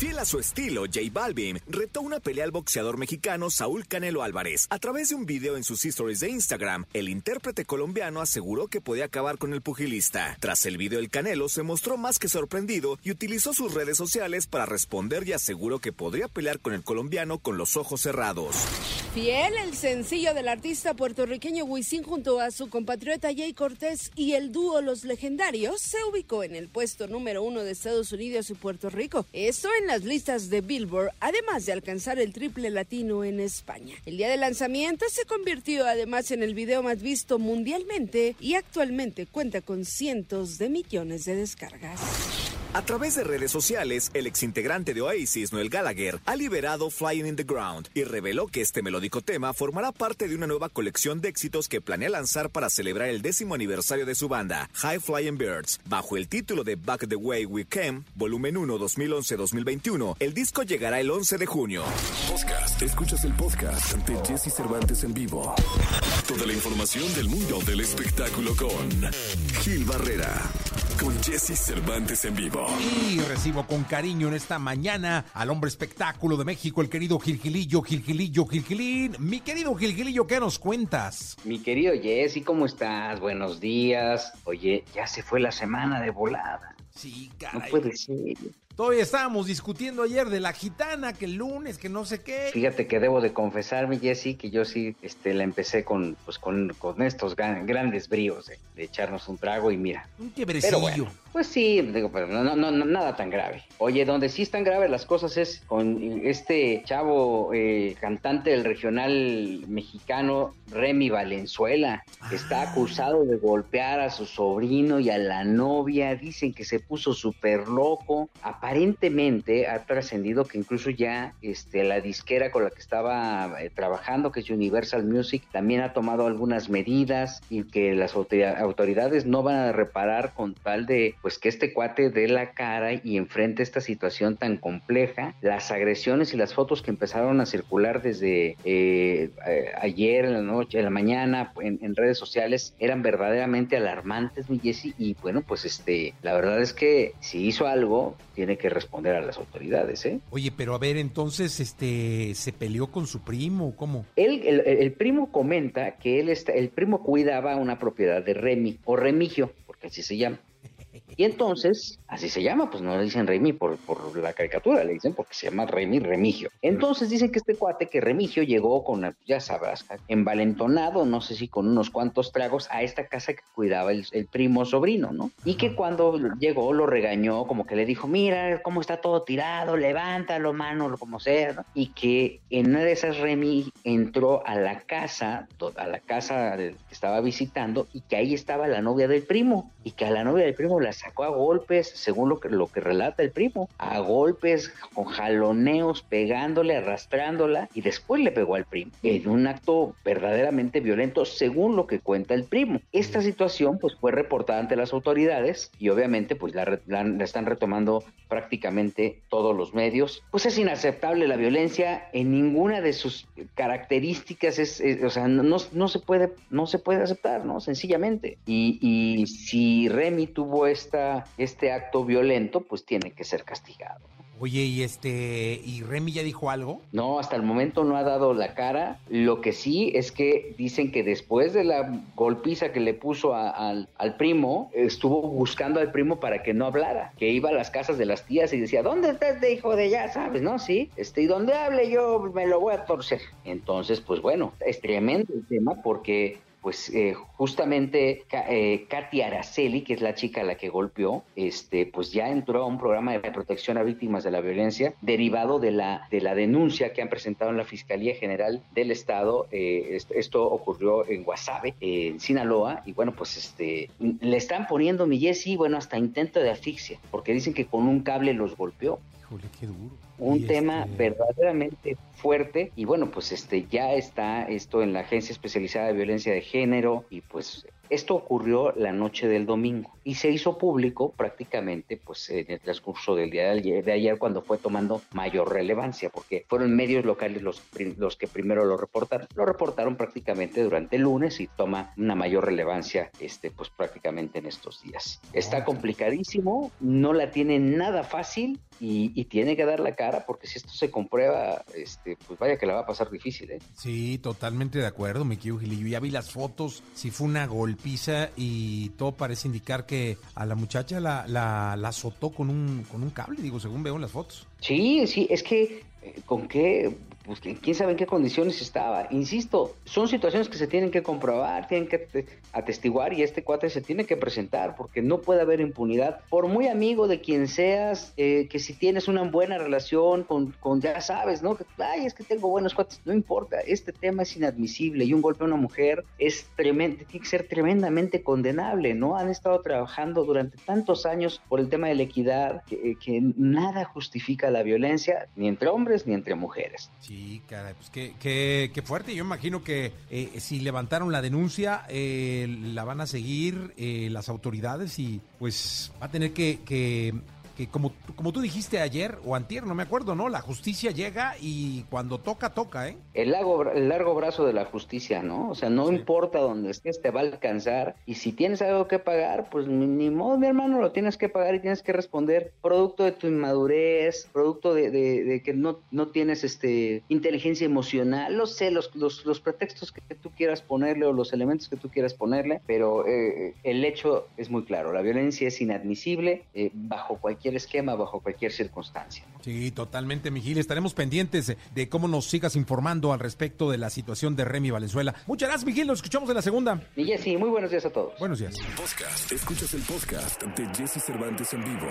Fiel a su estilo, J Balvin retó una pelea al boxeador mexicano Saúl Canelo Álvarez. A través de un video en sus stories de Instagram, el intérprete colombiano aseguró que podía acabar con el pugilista. Tras el video, el Canelo se mostró más que sorprendido y utilizó sus redes sociales para responder y aseguró que podría pelear con el colombiano con los ojos cerrados. Fiel, el sencillo del artista puertorriqueño Wisin junto a su compatriota Jay Cortés y el dúo Los Legendarios se ubicó en el puesto número uno de Estados Unidos y Puerto Rico. Esto en las listas de Billboard, además de alcanzar el triple latino en España. El día de lanzamiento se convirtió además en el video más visto mundialmente y actualmente cuenta con cientos de millones de descargas. A través de redes sociales, el exintegrante de Oasis, Noel Gallagher, ha liberado Flying in the Ground y reveló que este melódico tema formará parte de una nueva colección de éxitos que planea lanzar para celebrar el décimo aniversario de su banda, High Flying Birds, bajo el título de Back the Way We Came, volumen 1 2011-2021. El disco llegará el 11 de junio. Podcast. Escuchas el podcast de Jesse Cervantes en vivo. Toda la información del mundo del espectáculo con Gil Barrera. Con Jesse Cervantes en vivo. Y recibo con cariño en esta mañana al hombre espectáculo de México, el querido Gilgilillo, Gilgilillo, Gilgilín. Mi querido Gilgilillo, ¿qué nos cuentas? Mi querido Jesse, ¿cómo estás? Buenos días. Oye, ya se fue la semana de volada. Sí, No caray. puede ser. Todavía estábamos discutiendo ayer de la gitana, que el lunes, que no sé qué. Fíjate que debo de confesarme, Jesse, que yo sí este, la empecé con, pues, con, con estos gran- grandes bríos de, de echarnos un trago y mira. Un Pero quiebrecillo. bueno, pues sí, digo, pero no, no, no, nada tan grave. Oye, donde sí están graves las cosas es con este chavo eh, cantante del regional mexicano, Remy Valenzuela. que Está Ah. acusado de golpear a su sobrino y a la novia. Dicen que se puso súper loco. Aparentemente ha trascendido que incluso ya este, la disquera con la que estaba eh, trabajando, que es Universal Music, también ha tomado algunas medidas y que las autori- autoridades no van a reparar con tal de pues que este cuate dé la cara y enfrente esta situación tan compleja. Las agresiones y las fotos que empezaron a circular desde eh, eh, ayer en la noche, en la mañana en, en redes sociales eran verdaderamente alarmantes, mi Jessy, y bueno, pues este, la verdad es que si hizo algo, tiene que responder a las autoridades, ¿eh? Oye, pero a ver, entonces, este, ¿se peleó con su primo? ¿Cómo? Él, el, el primo comenta que él está, el primo cuidaba una propiedad de Remy o Remigio, porque así se llama. Y entonces, así se llama, pues no le dicen Remy por, por la caricatura, le dicen porque se llama Remy Remigio. Entonces dicen que este cuate, que Remigio llegó con, ya sabrás, envalentonado, no sé si con unos cuantos tragos, a esta casa que cuidaba el, el primo sobrino, ¿no? Y que cuando llegó lo regañó, como que le dijo, mira cómo está todo tirado, levántalo, mano, como sea, ¿no? Y que en una de esas Remy entró a la casa, a la casa que estaba visitando, y que ahí estaba la novia del primo, y que a la novia del primo la sacó a golpes, según lo que, lo que relata el primo, a golpes, con jaloneos, pegándole, arrastrándola, y después le pegó al primo, en un acto verdaderamente violento, según lo que cuenta el primo. Esta situación, pues, fue reportada ante las autoridades, y obviamente, pues, la, re- la- la están retomando prácticamente todos los medios. Pues es inaceptable la violencia en ninguna de sus características, es, es- o sea, no, no- se puede, no se puede aceptar, ¿no? Sencillamente. Y, y si Remy tuvo esta, este acto violento, pues tiene que ser castigado. Oye, y este, ¿y Remy ya dijo algo? No, hasta el momento no ha dado la cara. Lo que sí es que dicen que después de la golpiza que le puso a- al, al primo, estuvo buscando al primo para que no hablara, que iba a las casas de las tías y decía, ¿dónde está este hijo de ya sabes? ¿No? Sí, este, y donde hable yo me lo voy a torcer. Entonces, pues bueno, es tremendo el tema porque pues eh, justamente eh, Katy Araceli, que es la chica a la que golpeó, este, pues ya entró a un programa de protección a víctimas de la violencia derivado de la, de la denuncia que han presentado en la Fiscalía General del Estado. Eh, est- esto ocurrió en Guasave, en Sinaloa, y bueno, pues este, le están poniendo, mi Jessy, bueno, hasta intento de asfixia, porque dicen que con un cable los golpeó Híjole, qué duro. un tema este, verdaderamente fuerte y bueno pues este ya está esto en la agencia especializada de violencia de género y pues Esto ocurrió la noche del domingo y se hizo público prácticamente pues en el transcurso del día de ayer, cuando fue tomando mayor relevancia, porque fueron medios locales los, los que primero lo reportaron. Lo reportaron prácticamente durante el lunes y toma una mayor relevancia este, pues prácticamente en estos días. Está complicadísimo, no la tiene nada fácil y, tiene que dar la cara porque si esto se comprueba, este, pues vaya que la va a pasar difícil. ¿eh? Sí, totalmente de acuerdo, mi querido Gilillo. Ya vi las fotos, si fue una golpiza y todo parece indicar que a la muchacha la, la, la azotó con un, con un cable, digo, según veo en las fotos. Sí, sí, es que eh, con qué pues quién sabe en qué condiciones estaba. Insisto, son situaciones que se tienen que comprobar, tienen que atestiguar y este cuate se tiene que presentar porque no puede haber impunidad. Por muy amigo de quien seas, eh, que si tienes una buena relación con, con, ya sabes, ¿no? Ay, es que tengo buenos cuates, no importa, este tema es inadmisible y un golpe a una mujer es tremendo, tiene que ser tremendamente condenable, ¿no? Han estado trabajando durante tantos años por el tema de la equidad que, que nada justifica la violencia ni entre hombres ni entre mujeres. Sí, caray, pues qué, qué, qué fuerte. Yo imagino que eh, si levantaron la denuncia, eh, la van a seguir eh, las autoridades y pues va a tener que como, como tú dijiste ayer o antier, no me acuerdo, ¿no? La justicia llega y cuando toca, toca, ¿eh? El largo, el largo brazo de la justicia, ¿no? O sea, no importa dónde estés, te va a alcanzar. Y si tienes algo que pagar, pues ni, modo, mi hermano, lo tienes que pagar y tienes que responder producto de tu inmadurez, producto de, que no, no tienes este inteligencia emocional, no sé, los, los, pretextos que, tú quieras ponerle o los elementos que tú quieras ponerle, pero eh, el hecho es muy claro, la violencia es inadmisible eh, bajo cualquier esquema, bajo cualquier circunstancia. Sí, totalmente, Miguel. Estaremos pendientes de cómo nos sigas informando al respecto de la situación de Remy Valenzuela. Muchas gracias, Miguel. Nos escuchamos en la segunda. Y Jessy, muy buenos días a todos. Buenos días. Podcast. Escuchas el podcast de Jesse Cervantes en vivo.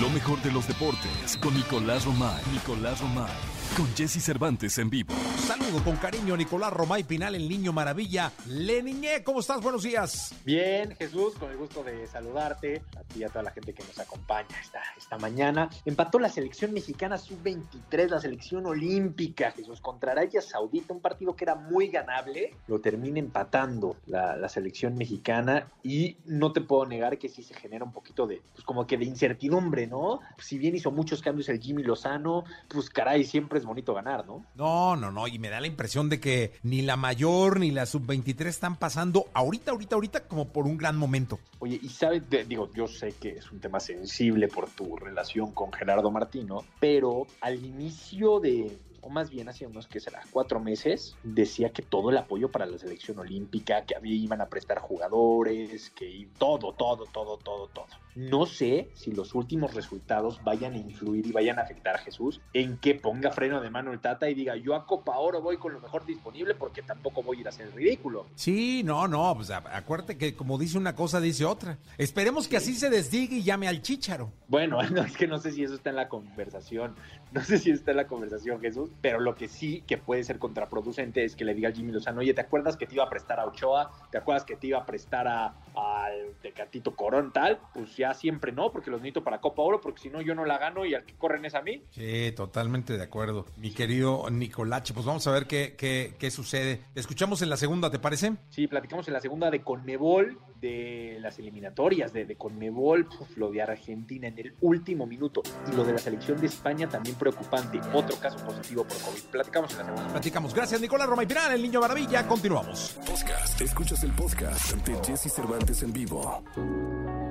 Lo mejor de los deportes con Nicolás Romay. Nicolás Romay con Jesse Cervantes en vivo. Saludo con cariño Nicolás Romay Pinal, el niño maravilla. Le niñé, ¿cómo estás? Buenos días. Bien, Jesús, con el gusto de saludarte, a ti y a toda la gente que nos acompaña esta, esta mañana. Empató la selección mexicana sub-23, la selección olímpica, Jesús, contra Arabia Saudita, un partido que era muy ganable, lo termina empatando la, la selección mexicana y no te puedo negar que sí se genera un poquito de, pues como que de incertidumbre, ¿no? Si bien hizo muchos cambios el Jimmy Lozano, pues caray, siempre es bonito ganar, ¿no? No, no, no, y me da la impresión de que ni la mayor ni la sub-23 están pasando ahorita, ahorita, ahorita como por un gran momento. Oye, y sabes, digo, yo sé que es un tema sensible por tu relación con Gerardo Martino, pero al inicio de o más bien hace unos que será cuatro meses, decía que todo el apoyo para la selección olímpica, que iban a prestar jugadores, que todo, todo, todo, todo, todo. No sé si los últimos resultados vayan a influir y vayan a afectar a Jesús en que ponga freno de mano el Tata y diga yo a Copa Oro voy con lo mejor disponible porque tampoco voy a ir a hacer el ridículo. Sí, no, no, pues acuérdate que como dice una cosa dice otra. Esperemos que así se desdigue y llame al chícharo. Bueno, no, es que no sé si eso está en la conversación, no sé si está en la conversación Jesús, pero lo que sí que puede ser contraproducente es que le diga al Jimmy Lozano, oye, ¿te acuerdas que te iba a prestar a Ochoa? ¿Te acuerdas que te iba a prestar a, al Tecatito Corón tal? Pues ya siempre no, porque los necesito para Copa Oro, porque si no yo no la gano y al que corren es a mí. Sí, totalmente de acuerdo. Mi querido Nicolache, pues vamos a ver qué, qué, qué sucede. escuchamos en la segunda, ¿te parece? Sí, platicamos en la segunda de Conmebol, de las eliminatorias de, de Conmebol, lo de Argentina en el último minuto y lo de la selección de España también preocupante. Otro caso positivo por COVID. Platicamos en la segunda. Platicamos. Gracias, Nicolás Roma y Pinar, el niño maravilla. Continuamos. Podcast. Escuchas el podcast de Jesse Cervantes en vivo.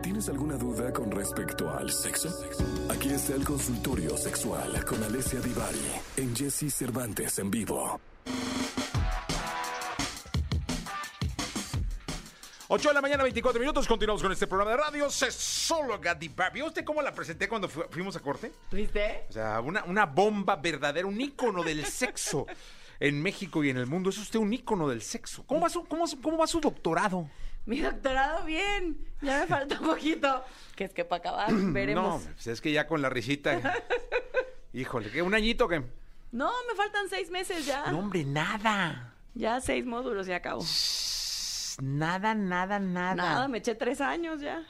¿Tienes alguna duda con respecto al sexo? Aquí está el consultorio sexual con Alessia Divari en Jesse Cervantes en vivo. 8 de la mañana, 24 minutos. Continuamos con este programa de radio. Solo Divari. ¿Vio usted cómo la presenté cuando fuimos a corte? ¿Viste? O sea, una, una bomba verdadera, un ícono del sexo en México y en el mundo. Es usted un ícono del sexo. ¿Cómo va su, cómo, cómo va su doctorado? Mi doctorado, bien. Ya me falta un poquito. Que es que para acabar, veremos. No, pues es que ya con la risita. Híjole, ¿qué? ¿Un añito qué? No, me faltan seis meses ya. No, hombre, nada. Ya seis módulos y acabo. Nada, nada, nada. Nada, me eché tres años ya.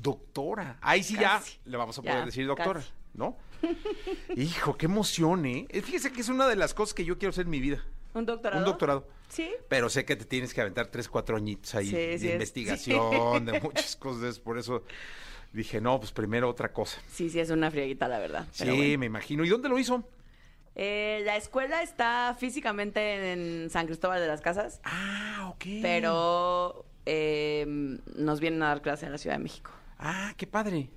doctora. Ahí sí ya le vamos a poder decir doctora, ¿no? Hijo, qué emoción, ¿eh? Fíjese que es una de las cosas que yo quiero hacer en mi vida. ¿Un doctorado? Un doctorado. Sí. Pero sé que te tienes que aventar tres, cuatro añitos ahí Sí, de sí investigación, de muchas cosas. Por eso dije, no, pues primero otra cosa. Sí, sí, es una frieguita, la verdad. Sí, bueno. me imagino. ¿Y dónde lo hizo? Eh, la escuela está físicamente en San Cristóbal de las Casas, Ah, ok. pero eh, nos vienen a dar clase en la Ciudad de México. Ah, qué padre.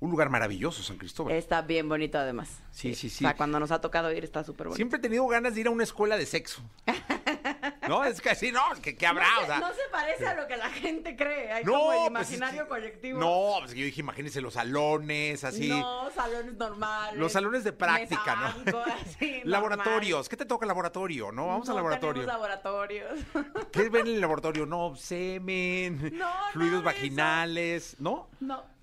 Un lugar maravilloso, San Cristóbal. Está bien bonito además. Sí, sí, sí. O sea, cuando nos ha tocado ir está súper bonito. Siempre he tenido ganas de ir a una escuela de sexo. no, es que sí, no, que qué habrá, no, o se, sea. no se parece a lo que la gente cree. Hay No, como el pues, imaginario que- colectivo. No, pues yo dije, imagínense los salones, así. No, salones normales. Los salones de práctica, ¿no? así. Laboratorios. ¿Qué te toca laboratorio? No, vamos no al laboratorio. laboratorios. ¿Qué ven en el laboratorio? No, semen, No, fluidos vaginales, ¿no? no.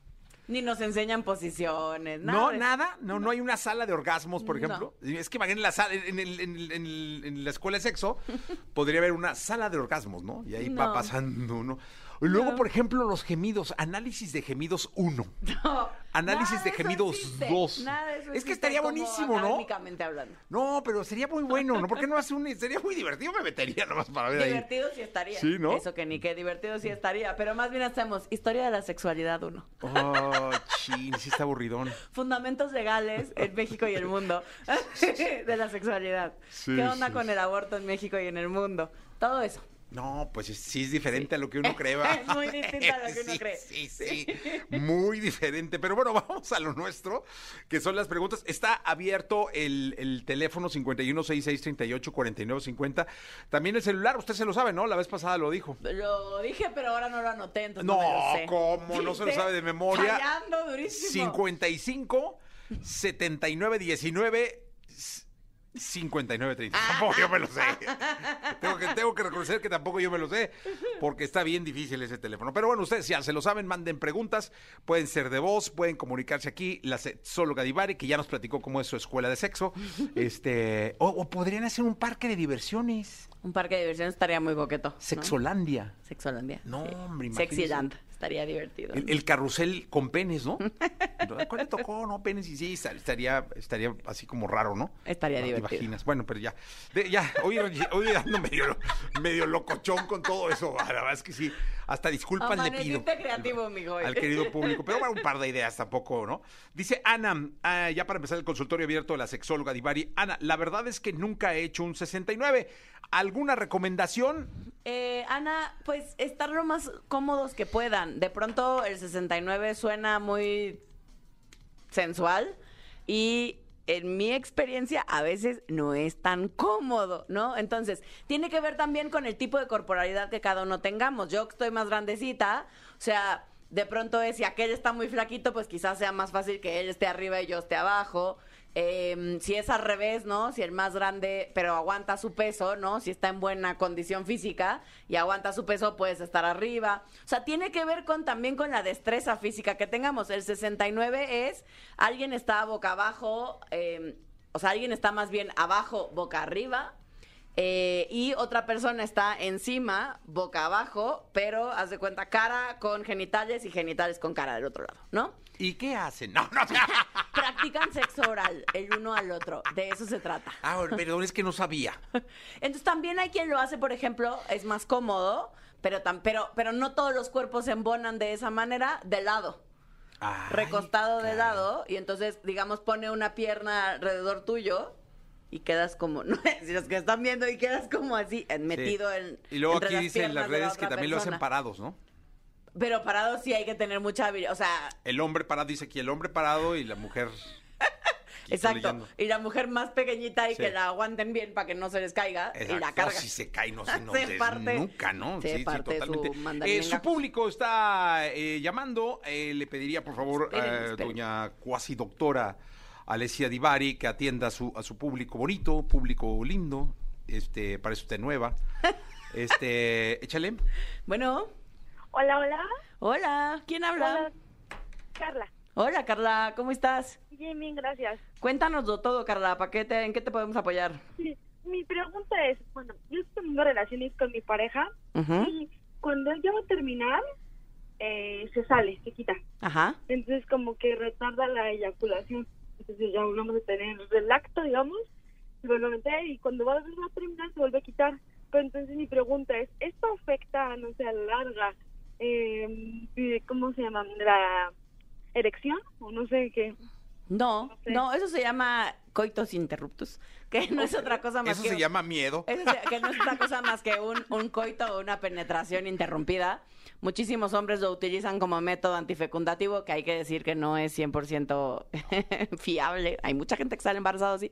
Ni nos enseñan posiciones. Nada no, nada, no, no hay una sala de orgasmos, por No. ejemplo. Es que imagínate en la sala, en, el- en el- en el- en la escuela de sexo, podría haber una sala de orgasmos, ¿no? Y ahí va pasando uno. Y luego, No. por ejemplo, los gemidos, análisis de gemidos 1. No, Análisis de gemidos existe, dos. Nada de eso Es que estaría buenísimo, ¿no? hablando. No, pero sería muy bueno, ¿no? ¿Por qué no hace un... Sería muy divertido, me metería nomás para ver ahí. Divertido sí estaría. Sí, ¿no? Eso que ni qué divertido sí estaría. Pero más bien hacemos historia de la sexualidad uno. Oh, chin, sí está aburridón. Fundamentos legales en México y el mundo de la sexualidad. Sí, ¿Qué onda sí, con el aborto en México y en el mundo? Todo eso. No, pues es- sí es diferente a lo que uno cree. Es muy distinto a lo que uno Sí, cree. Sí, sí, muy diferente. Pero bueno, vamos a lo nuestro, que son las preguntas. Está abierto el, el teléfono 5166384950. También el celular, usted se lo sabe, ¿no? La vez pasada lo dijo. Lo dije, pero ahora no lo anoté, entonces no, No, me lo sé. ¿cómo? No se lo sabe de memoria. Fallando durísimo. 55 79 19 59 30. Tampoco yo me lo sé. tengo, que, tengo que reconocer que tampoco yo me lo sé, porque está bien difícil ese teléfono. Pero bueno, ustedes ya se lo saben, manden preguntas, pueden ser de voz, pueden comunicarse aquí. La sexóloga Divari, que ya nos platicó cómo es su escuela de sexo. este O, o podrían hacer un parque de diversiones. Un parque de diversiones estaría muy coqueto. ¿no? Sexolandia. Sexolandia. No, sí. hombre, imagínese. Sexyland. Estaría divertido. El, el carrusel con penes, ¿no? ¿Cuál le tocó? No, penes y sí, estaría, estaría así como raro, ¿no? Estaría No, ¿te divertido. imaginas? Bueno, pero ya, de- ya, hoy, hoy ando medio, medio locochón con todo eso. La verdad es que sí, hasta disculpas le pido. Amaneciste creativo, mijo. Al querido público, pero bueno, un par de ideas tampoco, ¿no? Dice Ana, ah, ya para empezar el consultorio abierto de la sexóloga Divari, Ana, la verdad es que nunca he hecho un 69. ¿Alguna recomendación? Eh, Ana, pues estar lo más cómodos que puedan. De pronto el 69 suena muy sensual y en mi experiencia a veces no es tan cómodo, ¿no? Entonces, tiene que ver también con el tipo de corporalidad que cada uno tengamos. Yo estoy más grandecita, o sea, de pronto es si aquel está muy flaquito, pues quizás sea más fácil que él esté arriba y yo esté abajo. Eh, si es al revés, ¿no? Si el más grande, pero aguanta su peso, ¿no? Si está en buena condición física y aguanta su peso, puedes estar arriba. O sea, tiene que ver con también con la destreza física que tengamos. El 69 es alguien está boca abajo, eh, o sea, alguien está más bien abajo, boca arriba. Eh, y otra persona está encima, boca abajo, pero haz de cuenta cara con genitales y genitales con cara del otro lado, ¿no? ¿Y qué hacen? No, no, Practican sexo oral el uno al otro. De eso se trata. Ah, perdón, es que no sabía. Entonces también hay quien lo hace, por ejemplo, es más cómodo, pero, tan, pero, pero no todos los cuerpos se embonan de esa manera, de lado. Ay, recostado de lado, y entonces, digamos, pone una pierna alrededor tuyo y quedas como, no si los que están viendo, y quedas como así, eh, metido en. Y luego aquí las dicen en las la redes que también lo hacen parados, ¿no? Pero parado sí hay que tener mucha habilidad, o sea, El hombre parado, dice aquí el hombre parado y la mujer. exacto. Y la mujer más pequeñita y Sí. que la aguanten bien para que no se les caiga y la Exacto. carga. No, si se cae, no se, no Se se parte. nunca, ¿no? Se sí, sí, parte totalmente. Eh, su público está eh, llamando. eh, le pediría, por favor, esperen. doña cuasi doctora Alessia Divari que atienda a su, a su público bonito, público lindo. Este, parece usted nueva. Este, échale. Bueno, Hola, hola. hola, ¿quién habla? Hola, Carla. Hola, Carla, ¿cómo estás? Bien, bien, gracias. Cuéntanoslo todo, Carla, ¿para qué te, ¿en qué te podemos apoyar? Sí, mi pregunta es, bueno, yo estoy teniendo relaciones con mi pareja Ujú, y cuando ya va a terminar, eh, se sale, se quita. Ajá. Entonces como que retarda la eyaculación. Entonces ya volvemos a tener el acto, digamos, y cuando va a terminar se vuelve a quitar. Pero entonces mi pregunta es, ¿esto afecta, no sé, a la larga, eh, ¿cómo se llama? ¿La erección? O no sé qué. No, No sé. no, eso se llama coitos interruptus, que no es otra cosa más Eso que... se llama miedo. Eso se- que no es otra cosa más que un, un coito o una penetración interrumpida. Muchísimos hombres lo utilizan como método antifecundativo, que hay que decir que no es 100% fiable. Hay mucha gente que sale embarazada así.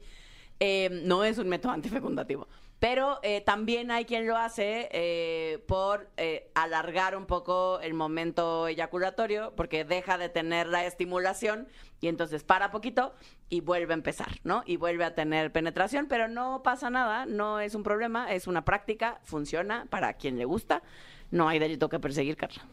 Eh, no es un método antifecundativo. Pero eh, también hay quien lo hace eh, por alargar un poco el momento eyaculatorio, porque deja de tener la estimulación y entonces para poquito y vuelve a empezar, ¿no? Y vuelve a tener penetración, pero no pasa nada, no es un problema, es una práctica, funciona para quien le gusta, no hay delito que perseguir, Carla.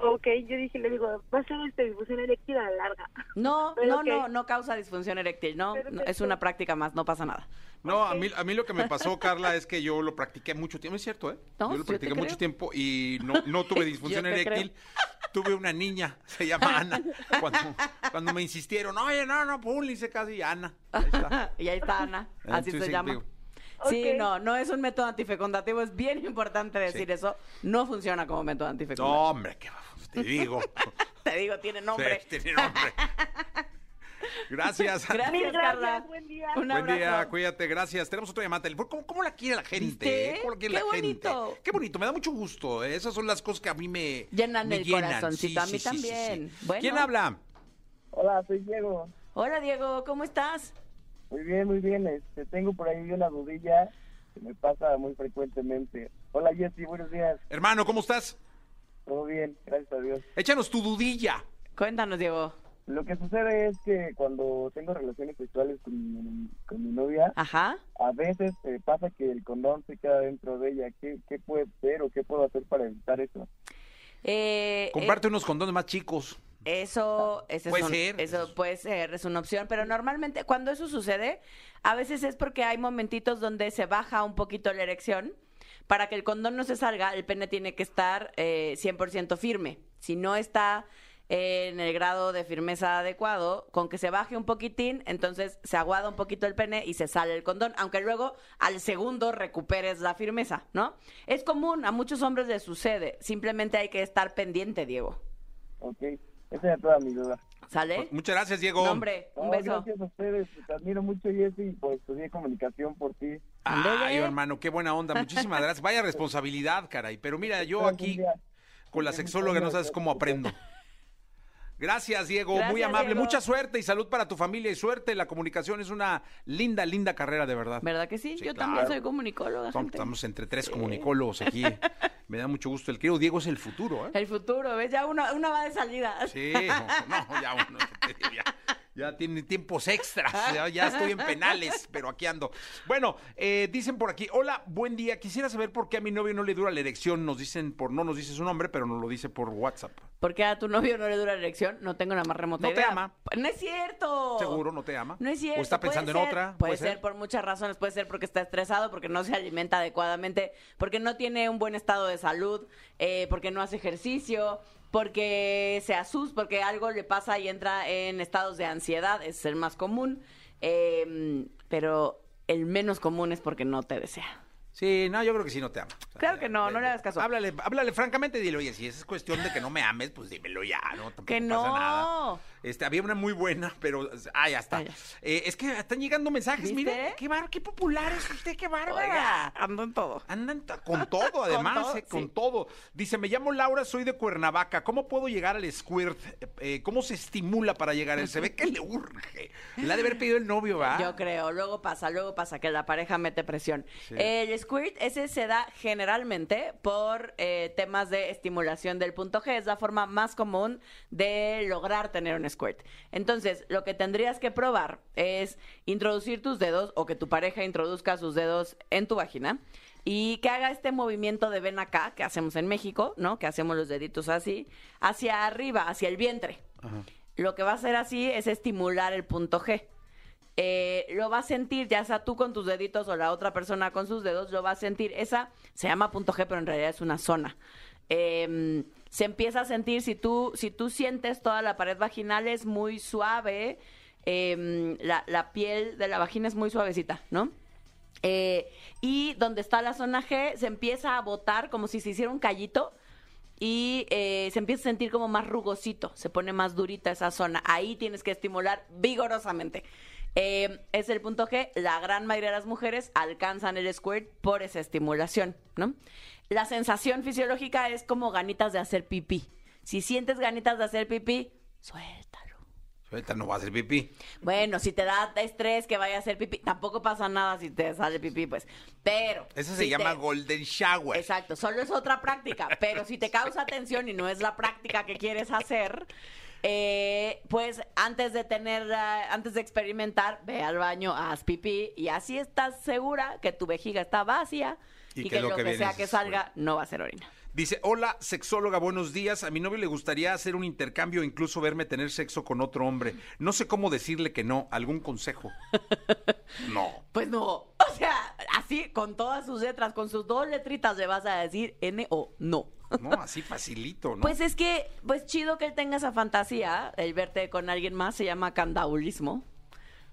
Ok, yo dije, le digo, va a ser esta disfunción eréctil a la larga. No, Pero no, no, no causa disfunción eréctil, no, no, es una práctica más, no pasa nada. No, a mí, a mí lo que me pasó, Carla, es que yo lo practiqué mucho tiempo. Es cierto, ¿eh? No, yo lo practiqué mucho tiempo y no, no tuve disfunción eréctil. Tuve una niña, se llama Ana. Cuando, cuando me insistieron, oye, no, no, pum, le hice casi Ana. Ahí está. y ahí está Ana, así Sí, se llama. digo. Sí, no, no es un método antifecundativo, es bien importante decir Sí. eso. No funciona como método No, antifecundativo. hombre, que te digo. Te digo, tiene nombre. Sí, tiene nombre. Gracias. Gracias, Mil Carla. buen día. Un Buen día, cuídate, gracias. Tenemos otra llamada. ¿Cómo, cómo la quiere la gente? Eh? ¿Cómo la quiere Qué la bonito. gente? Qué bonito, me da mucho gusto. eh. Esas son las cosas que a mí me Llenan me el llenan. corazoncito, a mí también. Bueno. ¿Quién habla? Hola, soy Diego. Hola, Diego, ¿cómo estás? Muy bien, muy bien. Este, tengo por ahí una dudilla que me pasa muy frecuentemente. Hola, Jessy, buenos días. Hermano, ¿cómo estás? Todo bien, gracias a Dios. Échanos tu dudilla. Cuéntanos, Diego. Lo que sucede es que cuando tengo relaciones sexuales con mi, con mi novia, Ajá. a veces eh, pasa que el condón se queda dentro de ella. ¿Qué, ¿Qué puede ser o qué puedo hacer para evitar eso? Eh, Comparte unos condones más chicos. Eso, ese es un- ser. eso puede ser, es una opción, pero normalmente cuando eso sucede, a veces es porque hay momentitos donde se baja un poquito la erección. Para que el condón no se salga, el pene tiene que estar eh, 100% firme. Si no está eh, en el grado de firmeza adecuado, con que se baje un poquitín, entonces se aguada un poquito el pene y se sale el condón, aunque luego al segundo recuperes la firmeza, ¿no? Es común, a muchos hombres les sucede, simplemente hay que estar pendiente, Diego. Ok, esa era toda mi duda. ¿Sale? Pues, muchas gracias, Diego. No, hombre, un No, beso. Gracias a ustedes, te admiro mucho, Jessy, y pues estudié comunicación por ti. Ay, Ándele. hermano, qué buena onda. Muchísimas gracias. Vaya responsabilidad, caray. Pero mira, yo aquí con la sexóloga no sabes cómo aprendo. Gracias, Diego. Muy amable. Diego. Mucha suerte y salud para tu familia y suerte. La comunicación es una linda, linda carrera, de verdad. ¿Verdad que sí? Sí, Yo claro. también soy comunicóloga, Estamos, gente. estamos entre tres comunicólogos aquí. Me da mucho gusto. El querido Diego es el futuro, ¿eh? El futuro, ¿ves? Ya una, una va de salida. Sí, no, no, ya uno, ya tiene tiempos extras, ya, ya estoy en penales, pero aquí ando. Bueno, eh, dicen por aquí, hola, buen día, quisiera saber por qué a mi novio no le dura la erección, nos dicen por, no nos dice su nombre, pero nos lo dice por WhatsApp. ¿Por qué a tu novio no le dura la erección? No tengo la más remota No te ama. No es cierto. Seguro no te ama. No es cierto. O está pensando en ser- otra. Puede, ser? por muchas razones. Puede ser porque está estresado, porque no se alimenta adecuadamente, porque no tiene un buen estado de salud, eh, porque no hace ejercicio, porque se asusta, porque algo le pasa y entra en estados de ansiedad. Es el más común. Eh, pero el menos común es porque no te desea. Sí, no, yo creo que sí no te ama. O sea, Claro que no, no le hagas caso. Háblale, háblale francamente y dile, oye, si es cuestión de que no me ames, pues dímelo ya, ¿no? Tampoco Que pasa no. nada. Este, había una muy buena, pero, ah, ya está. Ya. Eh, es que están llegando mensajes, ¿Viste? mire, qué bar, qué popular es usted, qué bárbara. En todo. Andan con todo, además, todo, eh, con sí. todo. Dice, me llamo Laura, soy de Cuernavaca. ¿Cómo puedo llegar al squirt? Eh, ¿Cómo se estimula para llegar? a él? Se ve que le urge. Le ha de haber pedido el novio, ¿va? Yo creo, luego pasa, luego pasa que la pareja mete presión. Sí. El squirt, ese se da generalmente por eh, temas de estimulación del punto G, es la forma más común de lograr tener un squirt. Entonces, lo que tendrías que probar es introducir tus dedos o que tu pareja introduzca sus dedos en tu vagina y que haga este movimiento de ven acá que hacemos en México, ¿no? Que hacemos los deditos así, hacia arriba, hacia el vientre. Lo que va a hacer así es estimular el punto G eh, lo va a sentir, ya sea tú con tus deditos o la otra persona con sus dedos, lo va a sentir. Esa se llama punto G, pero en realidad es una zona. Eh, se empieza a sentir, si tú, si tú sientes toda la pared vaginal es muy suave, eh, la, la piel de la vagina es muy suavecita, ¿no? Eh, y donde está la zona G se empieza a botar como si se hiciera un callito y eh, se empieza a sentir como más rugosito, se pone más durita esa zona. Ahí tienes que estimular vigorosamente. Eh, es el punto G, la gran mayoría de las mujeres alcanzan el squirt por esa estimulación, ¿no? La sensación fisiológica es como ganitas de hacer pipí. Si sientes ganitas de hacer pipí, suéltalo. Ahorita no va a hacer pipí. Bueno, si te da estrés que vaya a hacer pipí, tampoco pasa nada si te sale pipí, pues. Pero. Eso se si llama te- golden shower. Exacto, solo es otra práctica. Pero si te causa tensión y no es la práctica que quieres hacer, eh, pues antes de tener, ah, antes de experimentar, ve al baño, haz pipí y así estás segura que tu vejiga está vacía Y y, que que, lo que sea que salga no va a ser orina. Dice, hola, sexóloga, buenos días. A mi novio le gustaría hacer un intercambio, incluso verme tener sexo con otro hombre. No sé cómo decirle que no. ¿Algún consejo? No. Pues no, o sea, así con todas sus letras, con sus dos letritas le vas a decir N o no. No, así facilito, ¿no? Pues es que, pues chido que él tenga esa fantasía, el verte con alguien más, se llama candaulismo.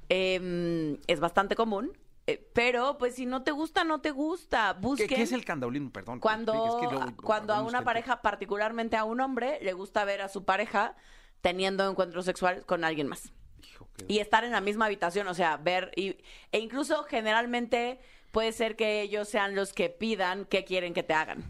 Em, es bastante común, eh, pero pues si no te gusta, no te gusta. ¿Qué, Busquen qué es el candaulismo? Perdón. cuando, Es que luego- cuando a una gente. pareja, particularmente a un hombre, le gusta ver a su pareja teniendo encuentros sexuales con alguien más. Hijo, qué- Y estar en la misma habitación, o sea, ver, y, e incluso generalmente puede ser que ellos sean los que pidan qué quieren que te hagan.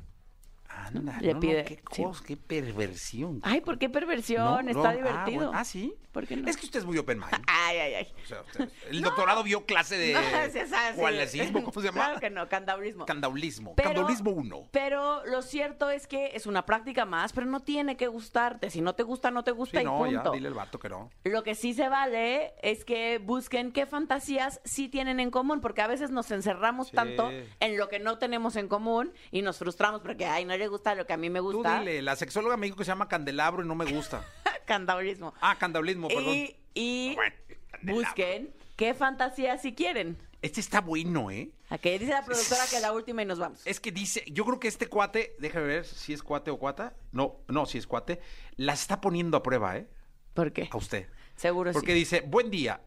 Anda, le no, no, pide- qué sí. cosa, qué perversión. Ay, ¿por qué perversión? No, Está ah, divertido. bueno. Ah, ¿sí? ¿Por qué? Es que usted es muy open mind. Ay, ay, ay. O sea, usted- el doctorado vio clase de cualesismo, ¿cómo se llama? Claro que no, candaulismo. Candaulismo. Pero- Candaulismo 1. Pero lo cierto es que es una práctica más, pero no tiene que gustarte. Si no te gusta, no te gusta Sí, y no, ya, punto. dile al vato que no. Lo que sí se vale es que busquen qué fantasías sí tienen en común, porque a veces nos encerramos Sí. tanto en lo que no tenemos en común y nos frustramos porque, ay, no le gusta lo que a mí me Tú gusta. dile, la sexóloga me dijo que se llama candelabro y no me gusta. Candaulismo. Ah, candaulismo, perdón. Y, y Bueno, candelabro. busquen qué fantasías sí quieren. Este está bueno, ¿eh? A que dice la productora que la última y nos vamos. Es que dice, yo creo que este cuate, déjame ver si es cuate o cuata. No, no, si es cuate. La está poniendo a prueba, ¿eh? ¿Por qué? A usted. Seguro Porque sí. dice, buen día.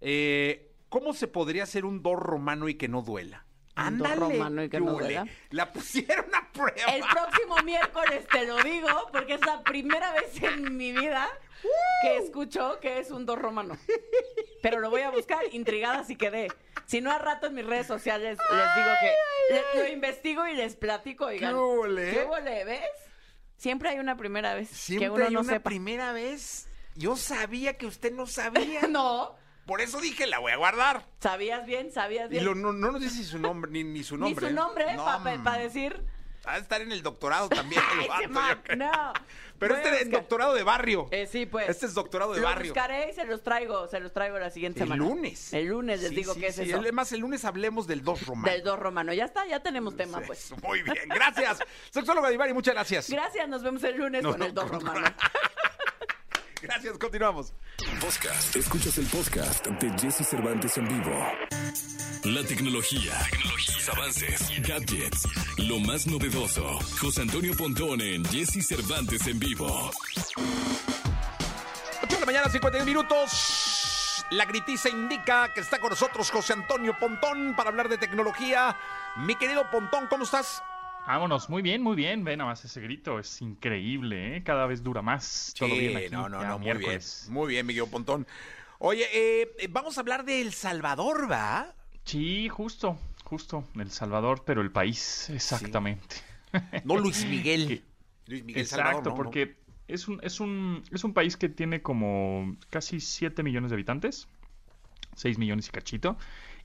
Eh, ¿Cómo se podría hacer un do romano y que no duela? Do romano y que no. La pusieron a prueba. El próximo miércoles te lo digo porque es la primera vez en mi vida que escucho que es un do romano. Pero lo voy a buscar intrigada si quedé. Si no, a rato en mis redes sociales les digo que le- lo investigo y les platico. Oigan, ¿Qué huele? ¿Qué huele? ¿Ves? Siempre hay una primera vez Siempre que uno hay no una sepa. primera vez. Yo sabía que usted no sabía. No, Por eso dije, la voy a guardar. sabías bien, sabías Y bien. lo- no, no nos dice su nombre, ni, ni su Ni nombre. su nombre No, para mm, decir. Ha de estar en el doctorado también. el Ay, vato, ese yo man, creo. no. Pero Voy a este es buscar. doctorado de barrio. Eh, sí, pues. Este es doctorado de Lo barrio. buscaré y se los traigo, se los traigo la siguiente El semana. lunes. El lunes les Sí, digo sí, qué es sí. eso. Además, el lunes hablemos del dos romano. Del dos romano. Ya está, ya tenemos tema, pues. Muy bien, gracias. Sexóloga Divari, muchas gracias. Gracias, nos vemos el lunes No, con no, el dos con- romano. Gracias, continuamos. Podcast. Escuchas el podcast de Jesse Cervantes en vivo. La tecnología, tecnología, avances, gadgets, lo más novedoso. José Antonio Pontón en Jesse Cervantes en vivo. 8 de la mañana, 51 minutos. La gritiza indica que está con nosotros José Antonio Pontón para hablar de tecnología. Mi querido Pontón, ¿cómo estás? Vámonos, muy bien, muy bien. Ve nada más ese grito, es increíble, ¿eh? Cada vez dura más. Todo bien aquí, no, no, no, muy bien. Muy bien, mi querido Pontón. Oye, eh, vamos a hablar de El Salvador, ¿va? Sí, justo, justo. El Salvador, pero el país, exactamente. No Luis Miguel. Que- Luis Miguel Exacto, Salvador, no, no. porque Es, un, es, un, es un país que tiene como casi 7 millones de habitantes, 6 millones y cachito.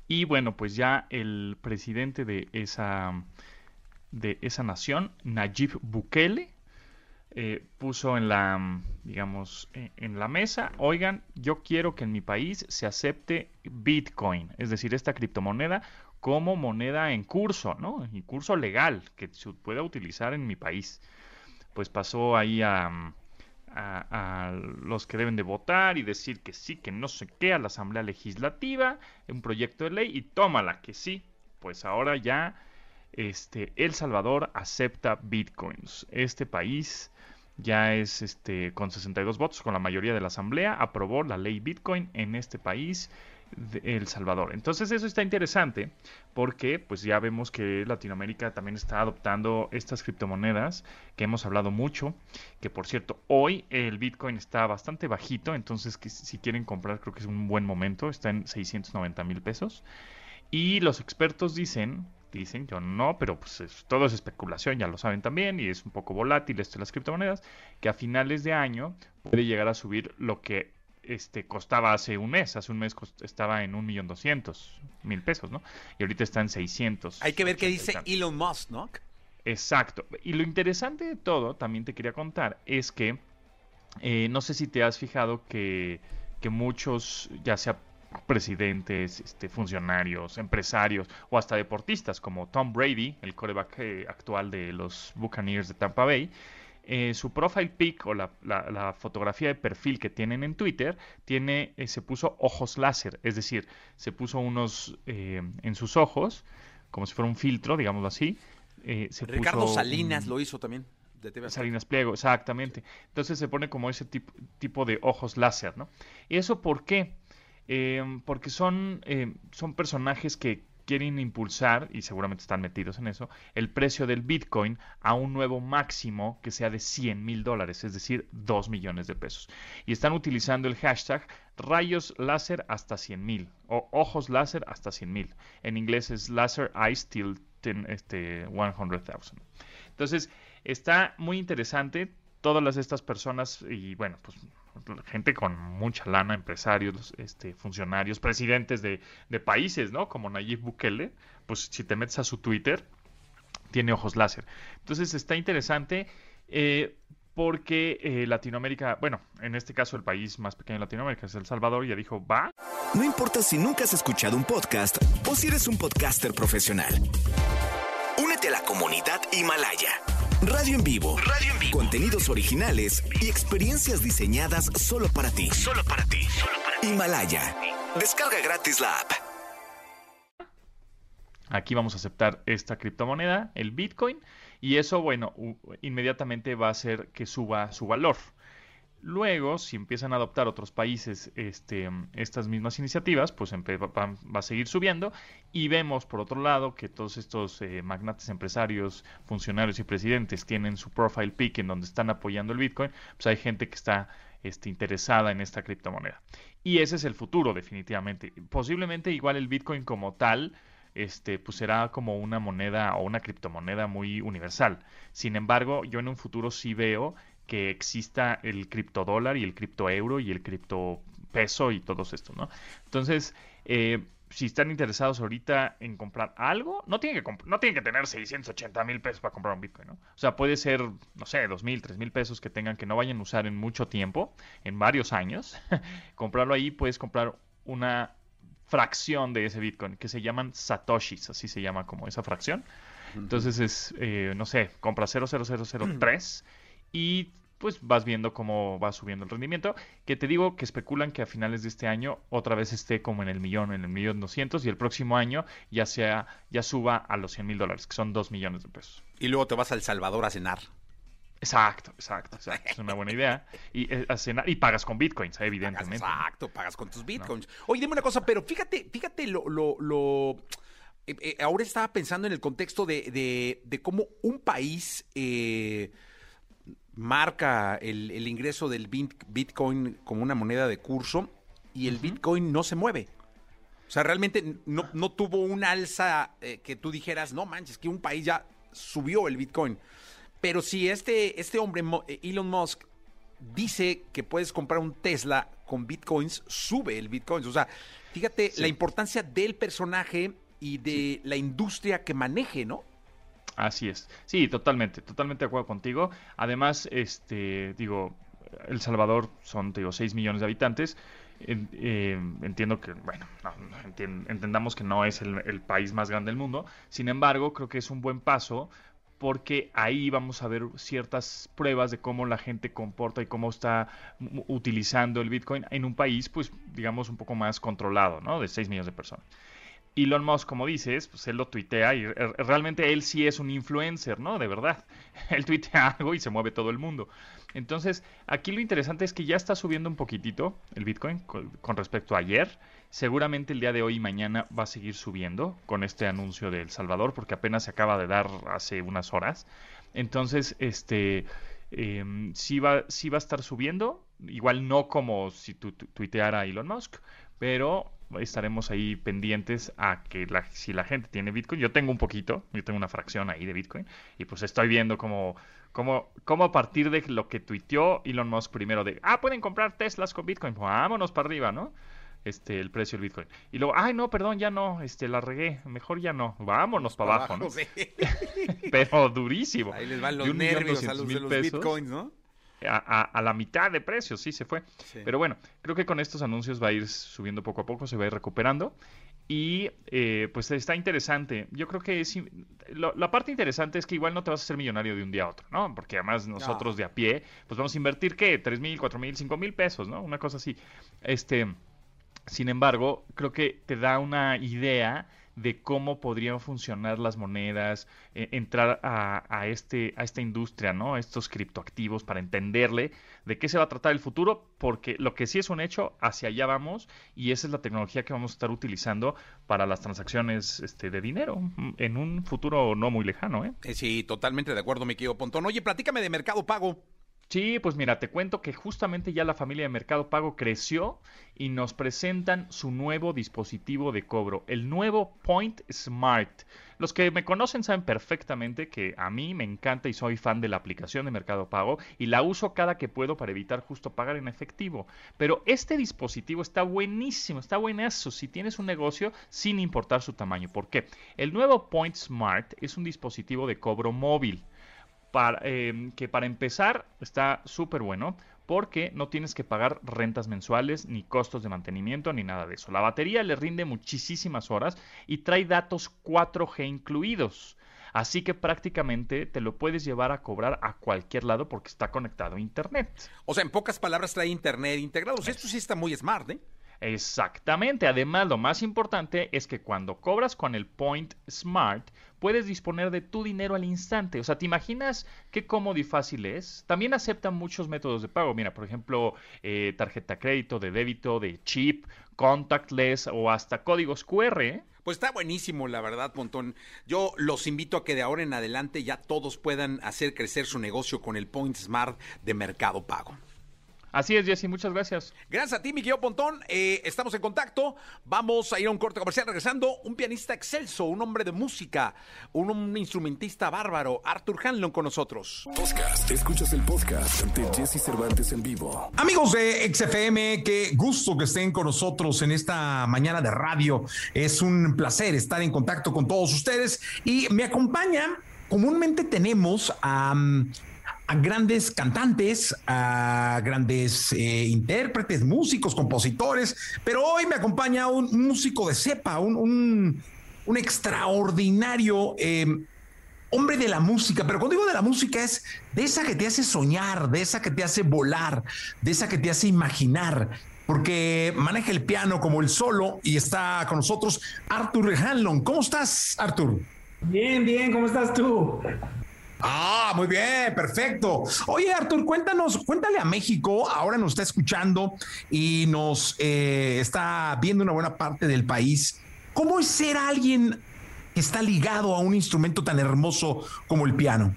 Y bueno, pues ya el presidente de esa, de esa nación, Nayib Bukele, eh, puso en la, digamos, eh, en la mesa, oigan, yo quiero que en mi país se acepte Bitcoin, es decir, esta criptomoneda como moneda en curso, ¿no? En curso legal, que se pueda utilizar en mi país. Pues pasó ahí a, a, a los que deben de votar y decir que sí, que no sé qué, a la Asamblea Legislativa, un proyecto de ley y tómala, que sí. Pues ahora ya este, El Salvador acepta bitcoins. Este país ya es este, con 62 votos, con la mayoría de la Asamblea, aprobó la ley Bitcoin en este país de El Salvador. Entonces eso está interesante porque pues ya vemos que Latinoamérica también está adoptando estas criptomonedas que hemos hablado mucho, que por cierto hoy el Bitcoin está bastante bajito, entonces que si quieren comprar creo que es un buen momento, está en 690 mil pesos. Y los expertos dicen dicen, yo no, pero pues todo es especulación, ya lo saben también, y es un poco volátil esto de las criptomonedas, que a finales de año puede llegar a subir lo que este, costaba hace un mes. Hace un mes estaba en un millón doscientos mil pesos, ¿no? Y ahorita está en 600. Hay que ver qué dice Elon Musk, ¿no? Exacto. Y lo interesante de todo, también te quería contar, es que eh, no sé si te has fijado que, que muchos, ya sea presidentes, este, funcionarios, empresarios o hasta deportistas como Tom Brady, el coreback eh, actual de los Buccaneers de Tampa Bay, eh, su profile pic o la, fotografía de perfil que tienen en Twitter tiene eh, se puso ojos láser, es decir, se puso unos en sus ojos como si fuera un filtro, digámoslo así. se Ricardo Salinas lo hizo también. De Salinas Pliego, exactamente. Entonces se pone como ese tipo, tipo de ojos láser, ¿no? ¿Y eso por qué? Porque son, son personajes que quieren impulsar, y seguramente están metidos en eso, el precio del Bitcoin a un nuevo máximo que sea de 100 mil dólares, es decir, 2 millones de pesos. Y están utilizando el hashtag rayos láser hasta 100 mil o ojos láser hasta 100 mil. En inglés es laser eyes till este, 100,000. Entonces, está muy interesante todas estas personas y bueno, pues gente con mucha lana, empresarios, este, funcionarios, presidentes de, países, ¿no? Como Nayib Bukele, pues si te metes a su Twitter, tiene ojos láser. Entonces está interesante eh, porque eh, Latinoamérica, bueno, en este caso el país más pequeño de Latinoamérica es El Salvador, ya dijo, va. No importa si nunca has escuchado un podcast o si eres un podcaster profesional. Únete a la comunidad Himalaya. Radio en vivo. Radio en vivo. Contenidos originales y experiencias diseñadas solo para ti. Solo para ti. Himalaya. Descarga gratis la app. Aquí vamos a aceptar esta criptomoneda, el Bitcoin, y eso, bueno, inmediatamente va a hacer que suba su valor. Luego, si empiezan a adoptar otros países este, estas mismas iniciativas, pues va, a seguir subiendo. Y vemos, por otro lado, que todos estos eh, magnates empresarios, funcionarios y presidentes tienen su profile pic en donde están apoyando el Bitcoin. Pues hay gente que está este, interesada en esta criptomoneda. Y ese es el futuro, definitivamente. Posiblemente igual el Bitcoin como tal este, pues será como una moneda o una criptomoneda muy universal. Sin embargo, yo en un futuro sí veo que exista el criptodólar y el criptoeuro y el criptopeso y todos estos, ¿no? Entonces, eh, si están interesados ahorita en comprar algo, no tienen que, no tienen que tener 680 mil pesos para comprar un Bitcoin, ¿no? O sea, puede ser, no sé, 2 mil, 3 mil pesos que tengan que no vayan a usar en mucho tiempo, en varios años. Comprarlo ahí, puedes comprar una fracción de ese Bitcoin que se llaman Satoshis, así se llama como esa fracción. Entonces es, eh, no sé, compra 00003 y pues vas viendo cómo va subiendo el rendimiento. Que te digo que especulan que a finales de este año otra vez esté como en el millón, en el millón doscientos, y el próximo año ya sea, ya suba a los 100 mil dólares, que son dos millones de pesos. Y luego te vas a El Salvador a cenar. Exacto, exacto, exacto. Es una buena idea. Y, eh, a cenar, y pagas con bitcoins, evidentemente. exacto, pagas con tus bitcoins. Oye, dime una cosa, pero fíjate, fíjate lo, lo, lo... Eh, eh, ahora estaba pensando en el contexto de, de, de cómo un país eh, marca el, ingreso del Bitcoin como una moneda de curso y el Bitcoin no se mueve. O sea, realmente no, no tuvo un alza eh, que tú dijeras, no manches, que un país ya subió el Bitcoin. Pero si este, este hombre, eh, Elon Musk, dice que puedes comprar un Tesla con Bitcoins, sube el Bitcoin. O sea, fíjate la importancia del personaje y de la industria que maneje, ¿no? Así es. Sí, totalmente, totalmente de acuerdo contigo. Además, este, digo, El Salvador son, digo, 6 millones de habitantes. Eh, entiendo que, bueno, entendamos que no es el, país más grande del mundo. Sin embargo, creo que es un buen paso porque ahí vamos a ver ciertas pruebas de cómo la gente comporta y cómo está utilizando el Bitcoin en un país, pues, digamos, un poco más controlado, ¿no? De 6 millones de personas. Elon Musk, como dices, pues él lo tuitea y realmente él sí es un influencer, ¿no? De verdad. Él tuitea algo y se mueve todo el mundo. Entonces, aquí lo interesante es que ya está subiendo un poquitito el Bitcoin con, respecto a ayer. Seguramente el día de hoy y mañana va a seguir subiendo con este anuncio de El Salvador, porque apenas se acaba de dar hace unas horas. Entonces, este, em, sí, va, sí va a estar subiendo. Igual no como si tu, tuiteara Elon Musk, pero estaremos ahí pendientes a que la, si la gente tiene Bitcoin, yo tengo un poquito, yo tengo una fracción ahí de Bitcoin, y pues estoy viendo cómo, cómo, cómo a partir de lo que tuiteó Elon Musk primero de, ah, pueden comprar Teslas con Bitcoin, vámonos para arriba, ¿no? Este, el precio del Bitcoin. Y luego, ay, no, perdón, ya no, este, la regué, mejor ya no, vámonos para abajo, ¿no? Pero durísimo. Ahí les van los nervios a los de los Bitcoins, ¿no? A, la mitad de precio, sí se fue. Pero bueno, creo que con estos anuncios va a ir subiendo poco a poco, se va a ir recuperando. Y eh, pues está interesante. Yo creo que es, la parte interesante es que igual no te vas a hacer millonario de un día a otro, ¿no? Porque además nosotros de a pie, pues vamos a invertir, ¿qué? ¿Tres mil, cuatro mil, cinco mil pesos, ¿no? Una cosa así. Este, sin embargo, creo que te da una idea de cómo podrían funcionar las monedas, eh, entrar a, este, a esta industria, ¿no? estos criptoactivos para entenderle de qué se va a tratar el futuro, porque lo que sí es un hecho, hacia allá vamos y esa es la tecnología que vamos a estar utilizando para las transacciones este, de dinero mm, en un futuro no muy lejano. ¿eh? eh sí, totalmente de acuerdo, mi querido Pontón. Oye, platícame de Mercado Pago. Sí, pues mira, te cuento que justamente ya la familia de Mercado Pago creció y nos presentan su nuevo dispositivo de cobro, el nuevo Point Smart. Los que me conocen saben perfectamente que a mí me encanta y soy fan de la aplicación de Mercado Pago y la uso cada que puedo para evitar justo pagar en efectivo. Pero este dispositivo está buenísimo, está buenazo si tienes un negocio sin importar su tamaño. ¿Por qué? El nuevo Point Smart es un dispositivo de cobro móvil para, em, que para empezar está súper bueno porque no tienes que pagar rentas mensuales, ni costos de mantenimiento, ni nada de eso. La batería le rinde muchísimas horas y trae datos 4G incluidos. Así que prácticamente te lo puedes llevar a cobrar a cualquier lado porque está conectado a Internet. O sea, en pocas palabras trae Internet integrado. Esto sí está muy smart, ¿eh? Exactamente. Además, lo más importante es que cuando cobras con el Point Smart, puedes disponer de tu dinero al instante. O sea, ¿te imaginas qué cómodo y fácil es? También aceptan muchos métodos de pago. Mira, por ejemplo, eh, tarjeta crédito, de débito, de chip, contactless o hasta códigos QR. Pues está buenísimo, la verdad, Pontón. Yo los invito a que de ahora en adelante ya todos puedan hacer crecer su negocio con el Point Smart de Mercado Pago. Así es, Jesse, muchas gracias. Gracias a ti, Miguel Pontón. Eh, estamos en contacto. Vamos a ir a un corte comercial. Regresando, un pianista excelso, un hombre de música, un, instrumentista bárbaro, Arthur Hanlon con nosotros. Podcast. Escuchas el podcast de Jesse Cervantes en vivo. Amigos de XFM, qué gusto que estén con nosotros en esta mañana de radio. Es un placer estar en contacto con todos ustedes y me acompaña. Comúnmente tenemos a a grandes cantantes, a grandes eh, intérpretes, músicos, compositores, pero hoy me acompaña un músico de cepa, un, extraordinario em, hombre de la música, pero cuando digo de la música es de esa que te hace soñar, de esa que te hace volar, de esa que te hace imaginar, porque maneja el piano como el solo y está con nosotros Arthur Hanlon. ¿Cómo estás, Arthur? Bien, bien, ¿cómo estás tú? Ah, muy bien, perfecto. Oye, Artur, cuéntanos, cuéntale a México, ahora nos está escuchando y nos eh, está viendo una buena parte del país. ¿Cómo es ser alguien que está ligado a un instrumento tan hermoso como el piano?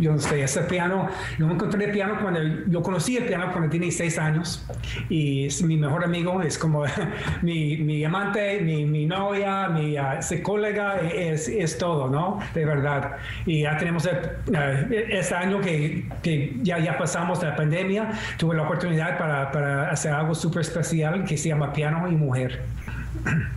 Yo no sé, ese piano, yo encontré el piano cuando yo conocí el piano cuando tenía seis años y es mi mejor amigo, es como mi, mi amante, mi, mi, novia, mi uh, colega, es, es, todo, ¿no? De verdad. Y ya tenemos uh, este año que, que, ya, ya pasamos la pandemia, tuve la oportunidad para, para hacer algo súper especial que se llama Piano y Mujer.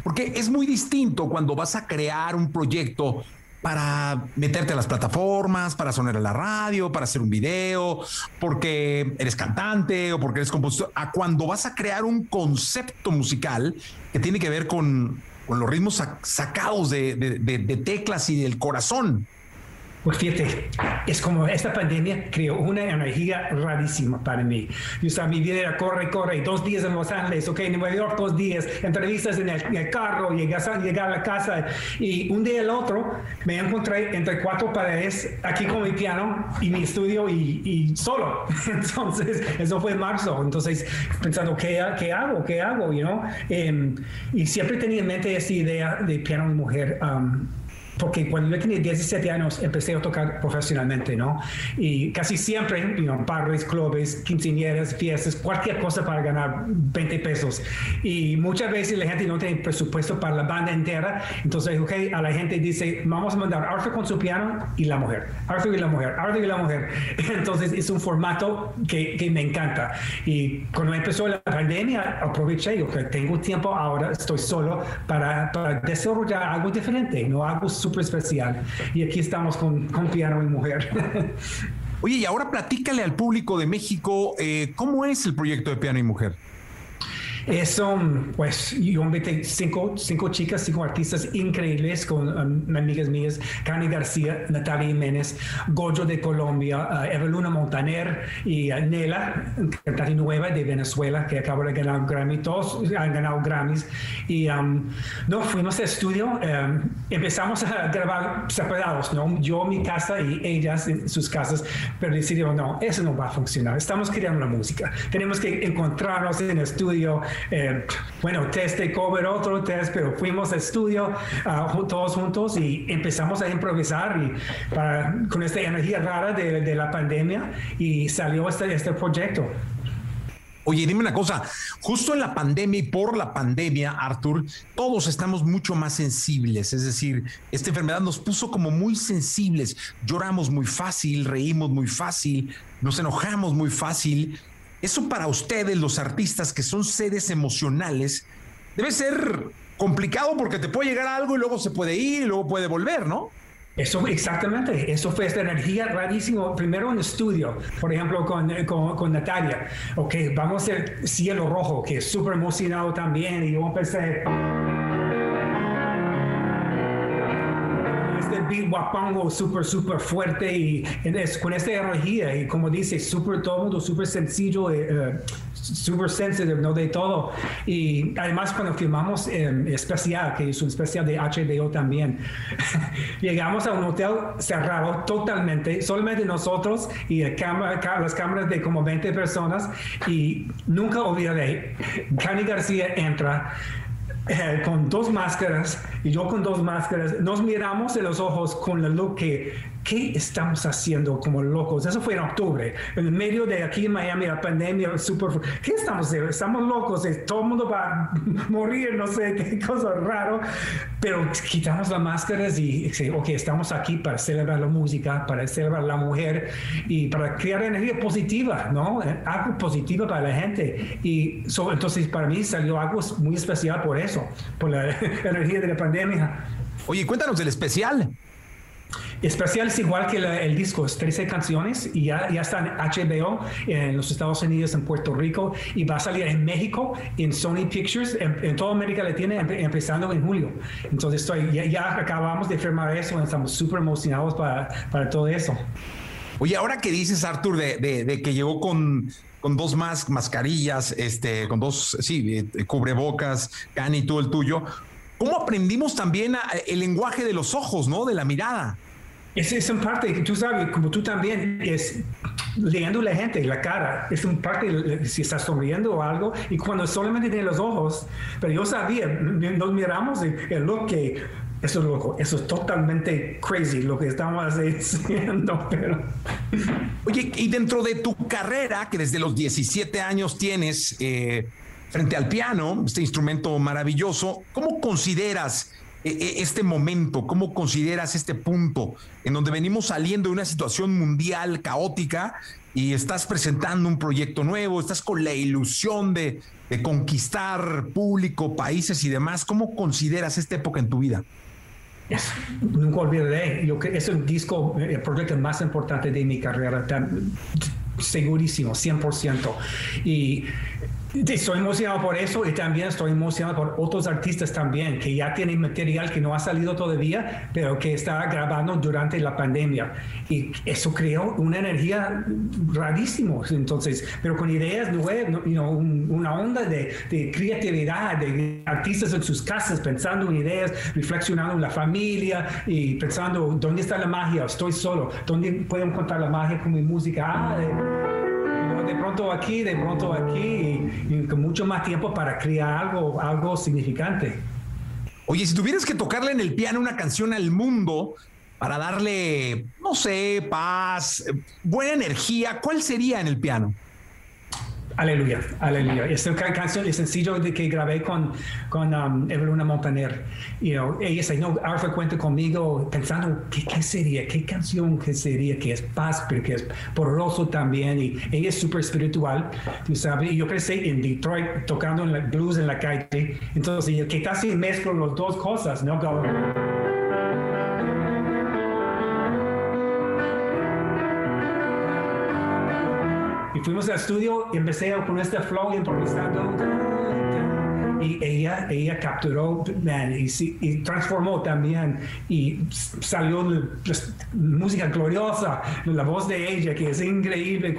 Porque es muy distinto cuando vas a crear un proyecto para meterte a las plataformas, para sonar a la radio, para hacer un video, porque eres cantante o porque eres compositor, a cuando vas a crear un concepto musical que tiene que ver con, los ritmos sacados de, teclas y del corazón. Pues fíjate, es como esta pandemia creó una energía rarísima para mí. Yo sabía, mi vida era corre, corre, dos días en Los Ángeles, ok, en Nueva York dos días, entrevistas en el, carro, llegar, llegar a la casa y un día el otro me encontré entre cuatro paredes aquí con mi piano y mi estudio y, solo. Entonces, eso fue en marzo. Entonces, pensando, ¿qué, qué hago? ¿Qué hago? You know? Em, y siempre tenía en mente esta idea de piano y mujer. Um, porque cuando yo tenía 17 años empecé a tocar profesionalmente, ¿no? Y casi siempre, you know, clubes, quinceañeras, fiestas, cualquier cosa para ganar 20 pesos. Y muchas veces la gente no tiene presupuesto para la banda entera, entonces, ok, a la gente dice, vamos a mandar Arthur con su piano y la mujer, Arthur y la mujer, Arthur y la mujer. Entonces es un formato que, que me encanta. Y cuando empezó la pandemia, aproveché, ok, tengo tiempo ahora, estoy solo para, para desarrollar algo diferente, no algo súper especial. Y aquí estamos con, con piano y mujer. Oye, y ahora platícale al público de México, eh, ¿cómo es el proyecto de Piano y Mujer? Son, pues, yo invité cinco, cinco chicas, cinco artistas increíbles con um, amigas mías, Cani García, Natalia Jiménez, Goyo de Colombia, uh, Eveluna Montaner y uh, Nela, cantante nueva de Venezuela, que acaba de ganar un Grammy. Todos han ganado Grammys. Y um, no, fuimos al estudio, um, empezamos a grabar separados, ¿no? Yo mi casa y ellas en sus casas, pero decidimos, no, eso no va a funcionar. Estamos creando la música. Tenemos que encontrarnos en el estudio eh, bueno, test de cover, otro test, pero fuimos al estudio uh, todos juntos y empezamos a improvisar y para, con esta energía rara de, de la pandemia y salió este, este proyecto. Oye, dime una cosa, justo en la pandemia y por la pandemia, Arthur, todos estamos mucho más sensibles, es decir, esta enfermedad nos puso como muy sensibles, lloramos muy fácil, reímos muy fácil, nos enojamos muy fácil eso para ustedes, los artistas que son seres emocionales, debe ser complicado porque te puede llegar algo y luego se puede ir y luego puede volver, ¿no? Eso, exactamente, eso fue esta energía rarísima. Primero en estudio, por ejemplo, con, con, Natalia. Ok, vamos a hacer Cielo Rojo, que es súper emocionado también. Y yo empecé. Beat guapango súper, súper fuerte y con esta energía y como dice, súper todo mundo, súper sencillo, eh, eh, súper sensitive, ¿no? De todo. Y además cuando filmamos eh, especial, que es un especial de HBO también, llegamos a un hotel cerrado totalmente, solamente nosotros y cámara, las cámaras de como 20 personas y nunca olvidaré, Cani García entra eh, con dos máscaras y yo con dos máscaras, nos miramos en los ojos con la look que, ¿qué estamos haciendo como locos? Eso fue en octubre, en medio de aquí en Miami, la pandemia, super, ¿qué estamos haciendo? Estamos locos, eh, todo el mundo va a morir, no sé, qué cosa raro, pero quitamos las máscaras y, ok, estamos aquí para celebrar la música, para celebrar la mujer y para crear energía positiva, ¿no? Eh, algo positivo para la gente. Y entonces para mí salió algo muy especial por eso por la energía de la pandemia. Oye, cuéntanos del especial. Especial es igual que el disco, es 13 canciones y ya, ya está en HBO en los Estados Unidos, en Puerto Rico y va a salir en México, en Sony Pictures, en, toda América Latina, empezando en julio. Entonces estoy, ya, acabamos de firmar eso, estamos súper emocionados para, para, todo eso. Oye, ahora que dices, Arthur, de, de que llegó con con dos más mascarillas, este, con dos, sí, eh, cubrebocas, Cani, tú el tuyo. ¿Cómo aprendimos también el lenguaje de los ojos, ¿no? De la mirada. Es, es en parte, tú sabes, como tú también, es leyendo la gente, la cara, es un parte si está sonriendo o algo, y cuando solamente tiene los ojos, pero yo sabía, nos miramos el look que eso es loco, eso es totalmente crazy lo que estamos haciendo, pero... Oye, y dentro de tu carrera, que desde los 17 años tienes eh, frente al piano, este instrumento maravilloso, ¿cómo consideras eh, eh, este momento? ¿Cómo consideras este punto en donde venimos saliendo de una situación mundial caótica y estás presentando un proyecto nuevo, estás con la ilusión de, de conquistar público, países y demás? ¿Cómo consideras esta época en tu vida? Nunca olvidaré, yo que es un disco, el proyecto más importante de mi carrera, segurísimo, 100%. Y Estoy emocionado por eso y también estoy emocionado por otros artistas también que ya tienen material que no ha salido todavía, pero que está grabando durante la pandemia. Y eso creó una energía rarísima, entonces, pero con ideas nuevas, you know, una onda de, de, creatividad, de artistas en sus casas pensando en ideas, reflexionando en la familia y pensando, ¿dónde está la magia? Estoy solo, ¿dónde puedo encontrar la magia con mi música? Ah, de pronto aquí, de pronto aquí, y, con mucho más tiempo para crear algo, algo significante. Oye, si tuvieras que tocarle en el piano una canción al mundo para darle, no sé, paz, buena energía, ¿cuál sería en el piano? Aleluya, aleluya. Esta canción es sencillo de que grabé con, con um, Montaner. You know, ella dice, no, Arfa cuenta conmigo pensando, ¿qué, ¿qué, sería? ¿Qué canción que sería? Que es paz, pero que es porroso también. Y ella es súper espiritual, tú sabes. Y yo crecí en Detroit tocando en la blues en la calle. Entonces, que casi mezclo las dos cosas, ¿no? Y fuimos al estudio y empecé con este flow improvisando. Y ella, ella capturó y, transformó también. Y salió música gloriosa, la voz de ella, que es increíble.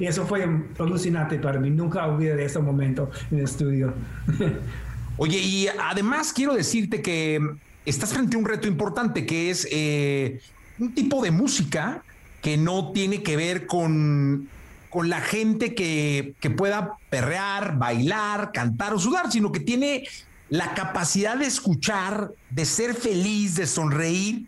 Y eso fue alucinante para mí. Nunca olvidé ese momento en el estudio. Oye, y además quiero decirte que estás frente a un reto importante, que es eh, un tipo de música que no tiene que ver con con la gente que, que pueda perrear, bailar, cantar o sudar, sino que tiene la capacidad de escuchar, de ser feliz, de sonreír,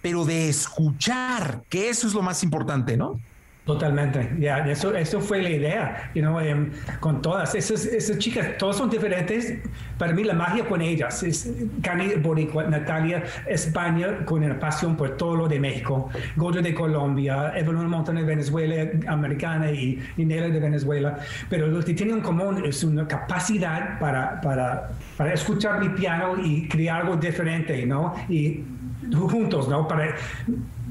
pero de escuchar, que eso es lo más importante, ¿no? Totalmente, ya, eso, eso fue la idea, you know, em, con todas esas, esas chicas, todas son diferentes. Para mí la magia con ellas es Cani Boricua, Natalia España con una pasión por todo lo de México, Goyo de Colombia, Evelyn Montana de Venezuela, americana y, y Nela de Venezuela, pero lo que tienen en común es una capacidad para, para, para escuchar mi piano y crear algo diferente, ¿no? Y juntos, ¿no? Para,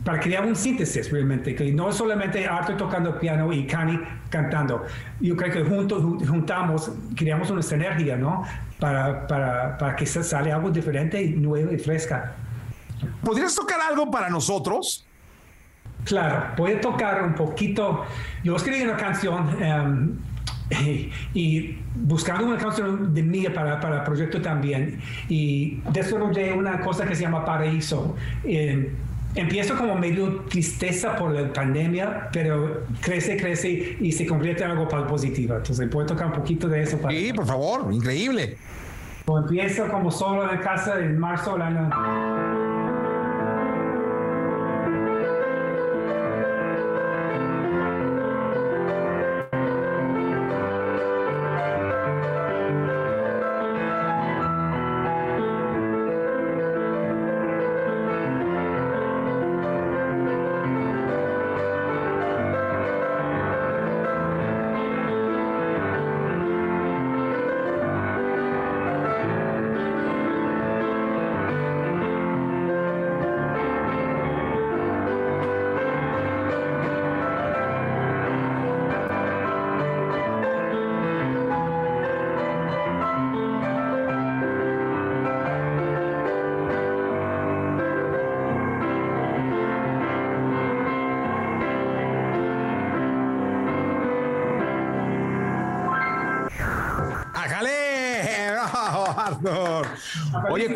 para crear un síntesis realmente, que no es solamente Arthur tocando piano y Cani cantando. Yo creo que juntos juntamos, creamos una sinergia, ¿no? Para, para, para que sale algo diferente, y nuevo y fresca. ¿Podrías tocar algo para nosotros? Claro, voy a tocar un poquito. Yo escribí una canción em, y, buscando una canción de mía para, para el proyecto también. Y desarrollé una cosa que se llama Paraíso. Eh, Empiezo como medio tristeza por la pandemia, pero crece, crece y se convierte en algo positivo. Entonces, ¿puedo tocar un poquito de eso? Para... Sí, por favor, increíble. empiezo como solo en casa en marzo del año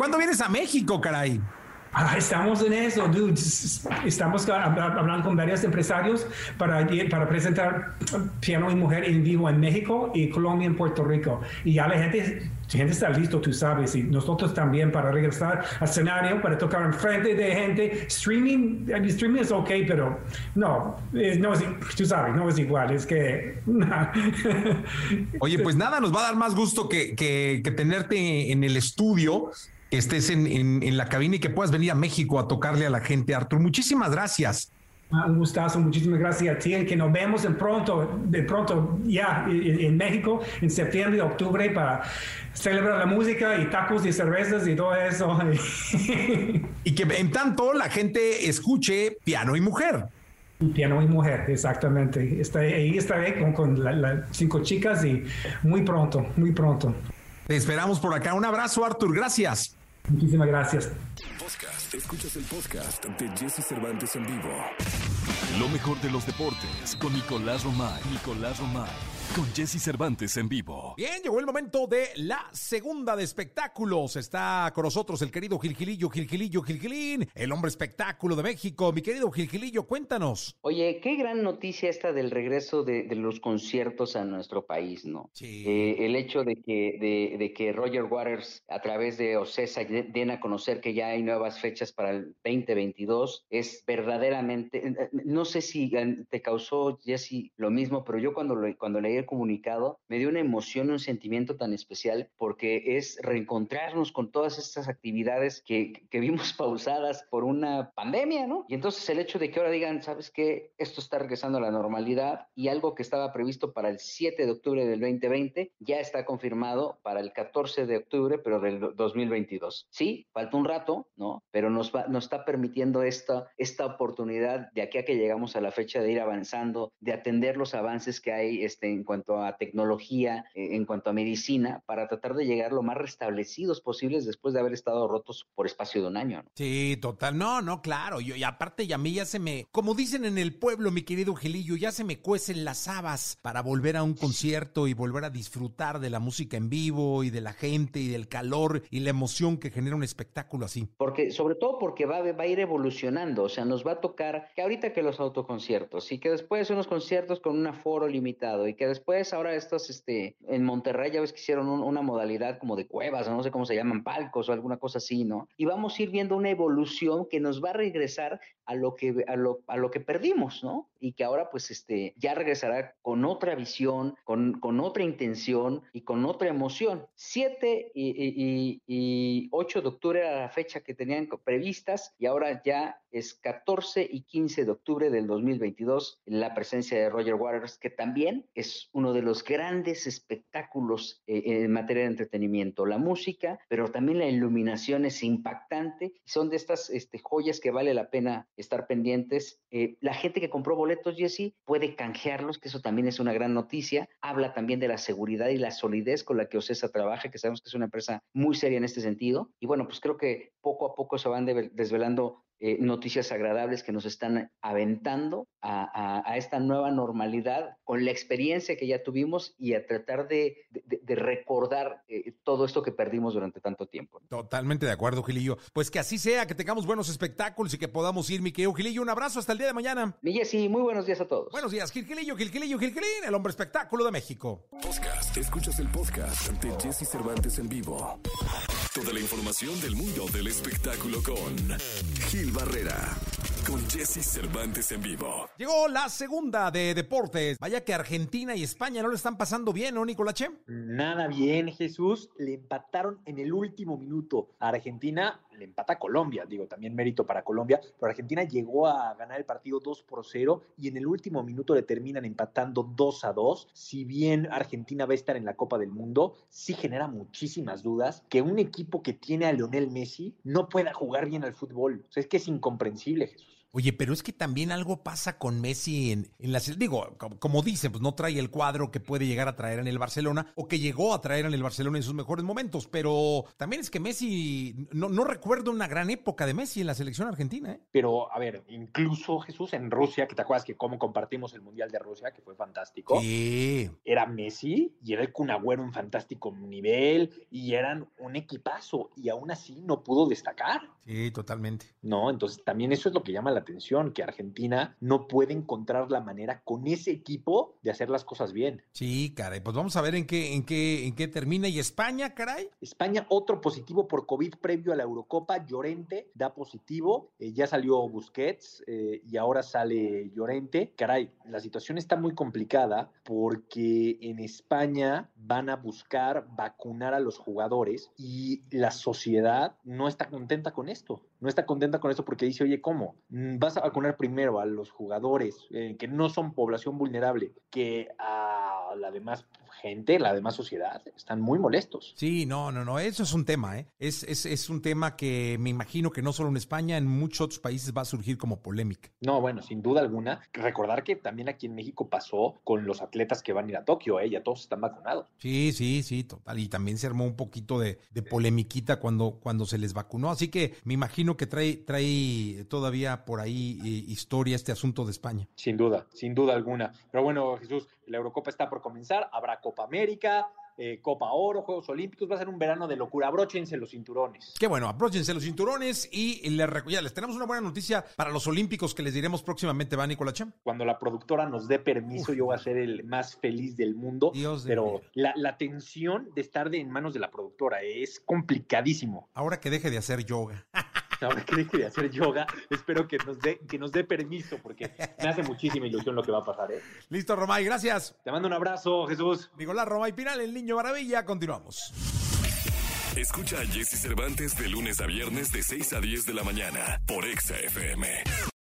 ¿cuándo vienes a México, caray? Ah, estamos en eso, dude. Estamos hablando con varios empresarios para, para presentar piano y mujer en vivo en México y Colombia en Puerto Rico. Y ya la gente, gente está listo, tú sabes, y nosotros también para regresar al escenario, para tocar en frente de gente. Streaming, streaming es ok, pero no, no es, tú sabes, no es igual, es que... Oye, pues nada, nos va a dar más gusto que, que, que tenerte en el estudio que estés en, en, la cabina y que puedas venir a México a tocarle a la gente. Artur, muchísimas gracias. Ah, un gustazo, muchísimas gracias a ti, que nos vemos en pronto, de pronto ya en, México, en septiembre, octubre, para celebrar la música y tacos y cervezas y todo eso. y que en tanto la gente escuche piano y mujer. Piano y mujer, exactamente. Está, ahí estaré con, con las cinco chicas y muy pronto, muy pronto. Te esperamos por acá. Un abrazo, Artur. Gracias. Muchísimas gracias. Escuchas el podcast de Jesse Cervantes en vivo. Lo mejor de los deportes con Nicolás Romay. Nicolás Romay con Jesse Cervantes en vivo. Bien, llegó el momento de la segunda de espectáculos. Está con nosotros el querido Gilgilillo, Gilgilillo, Gilgilín, el hombre espectáculo de México. Mi querido Gilgilillo, cuéntanos. Oye, qué gran noticia esta del regreso de, los conciertos a nuestro país, ¿no? Sí. Eh, el hecho de que, de, que Roger Waters, a través de Ocesa, den a conocer que ya hay nuevas fechas para el 2022, es verdaderamente, eh, eh, no sé si te causó, Jesse, lo mismo, pero yo cuando, lo, cuando leí comunicado, me dio una emoción, un sentimiento tan especial porque es reencontrarnos con todas estas actividades que, que vimos pausadas por una pandemia, ¿no? Y entonces el hecho de que ahora digan, ¿sabes qué? Esto está regresando a la normalidad y algo que estaba previsto para el 7 de octubre del 2020 ya está confirmado para el 14 de octubre, pero del 2022. Sí, falta un rato, ¿no? Pero nos, va, nos está permitiendo esta, esta oportunidad de aquí a que llegamos a la fecha de ir avanzando, de atender los avances que hay este, en cuanto a tecnología, eh, en cuanto a medicina, para tratar de llegar lo más restablecidos posibles después de haber estado rotos por espacio de un año. Sí, total. No, no, claro. Yo, y aparte, y a mí ya se me, como dicen en el pueblo, mi querido Gilillo, ya se me cuecen las habas para volver a un concierto y volver a disfrutar de la música en vivo y de la gente y del calor y la emoción que genera un espectáculo así. Porque, sobre todo porque va, va a ir evolucionando, o sea, nos va a tocar que ahorita que los autoconciertos y que después unos conciertos con un aforo limitado y que después después, ahora estos, este, en Monterrey ya ves que hicieron una modalidad como de cuevas, no sé cómo se llaman, palcos o alguna cosa así, ¿no? Y vamos a ir viendo una evolución que nos va a regresar a lo que, a lo, a lo que perdimos, ¿no? Y que ahora, pues, este, ya regresará con otra visión, con, con otra intención y con otra emoción. 7 y, y, y 8 de octubre era la fecha que tenían previstas y ahora ya es 14 y 15 de octubre del 2022 la presencia de Roger Waters, que también es uno de los grandes espectáculos eh, en materia de entretenimiento. La música, pero también la iluminación es impactante. Son de estas este, joyas que vale la pena estar pendientes. Eh, la gente que compró boletos, Jesse, puede canjearlos, que eso también es una gran noticia. Habla también de la seguridad y la solidez con la que Ocesa trabaja, que sabemos que es una empresa muy seria en este sentido. Y bueno, pues creo que poco a poco se van desvelando eh, noticias agradables que nos están aventando a, esta nueva normalidad con la experiencia que ya tuvimos y a tratar de, recordar eh, todo esto que perdimos durante tanto tiempo. Totalmente de acuerdo, Gilillo. Pues que así sea, que tengamos buenos espectáculos y que podamos ir, mi querido Gilillo. Un abrazo hasta el día de mañana. Mi sí, muy buenos días a todos. Buenos días, Gil Gilillo, Gil Gilillo, Gil Gilín, el hombre espectáculo de México. Podcast. Escuchas el podcast de Jesse Cervantes en vivo. Toda la información del mundo del espectáculo con Gil Barrera con Jesse Cervantes en vivo. Llegó la segunda de deportes. Vaya que Argentina y España no le están pasando bien, ¿no, Nicolache? Nada bien, Jesús. Le empataron en el último minuto. A Argentina le empata a Colombia, digo, también mérito para Colombia, pero Argentina llegó a ganar el partido 2 por 0 y en el último minuto le terminan empatando 2 a 2. Si bien Argentina va a estar en la Copa del Mundo, sí genera muchísimas dudas que un equipo que tiene a Lionel Messi no pueda jugar bien al fútbol. O sea, es que es incomprensible, Jesús. Oye, pero es que también algo pasa con Messi en, en la digo, como dicen, pues no trae el cuadro que puede llegar a traer en el Barcelona o que llegó a traer en el Barcelona en sus mejores momentos, pero también es que Messi, no, no recuerdo una gran época de Messi en la selección argentina. ¿eh? Pero, a ver, incluso Jesús en Rusia, que te acuerdas que cómo compartimos el Mundial de Rusia, que fue fantástico. Sí. Era Messi y era el Cunagüero en fantástico nivel y eran un equipazo y aún así no pudo destacar. Sí, totalmente. No, entonces también eso es lo que llama la atención, que Argentina no puede encontrar la manera con ese equipo de hacer las cosas bien. Sí, caray, pues vamos a ver en qué, en qué, en qué termina. ¿Y España, caray? España, otro positivo por COVID previo a la Eurocopa, Llorente da positivo, eh, ya salió Busquets eh, y ahora sale Llorente. Caray, la situación está muy complicada porque en España van a buscar vacunar a los jugadores y la sociedad no está contenta con esto no está contenta con esto porque dice, oye, ¿cómo? Mm, vas a vacunar primero a los jugadores eh, que no son población vulnerable que a la demás gente, la demás sociedad, están muy molestos. Sí, no, no, no, eso es un tema, ¿eh? Es, es, es un tema que me imagino que no solo en España, en muchos otros países va a surgir como polémica. No, bueno, sin duda alguna. Recordar que también aquí en México pasó con los atletas que van a ir a Tokio, ¿eh? Ya todos están vacunados. Sí, sí, sí, total. Y también se armó un poquito de, de polemiquita cuando, cuando se les vacunó. Así que me imagino que trae, trae todavía por ahí eh, historia este asunto de España. Sin duda, sin duda alguna. Pero bueno, Jesús, la Eurocopa está por comenzar, habrá Copa América, eh, Copa Oro, Juegos Olímpicos, va a ser un verano de locura. Abróchense los cinturones. Qué bueno, abróchense los cinturones y les, ya les tenemos una buena noticia para los Olímpicos que les diremos próximamente, ¿va, Nicolás Cham? Cuando la productora nos dé permiso, yo voy a ser el más feliz del mundo. Dios de pero la, la tensión de estar de, en manos de la productora es complicadísimo. Ahora que deje de hacer yoga. Ahora que deje de hacer yoga, espero que nos dé, que nos dé permiso, porque me hace muchísima ilusión lo que va a pasar. ¿eh? Listo, Romay, gracias. Te mando un abrazo, Jesús. Nicolás Romay Pinal, el niño maravilla. Continuamos. Escucha a Jesse Cervantes de lunes a viernes de 6 a 10 de la mañana por Exa FM.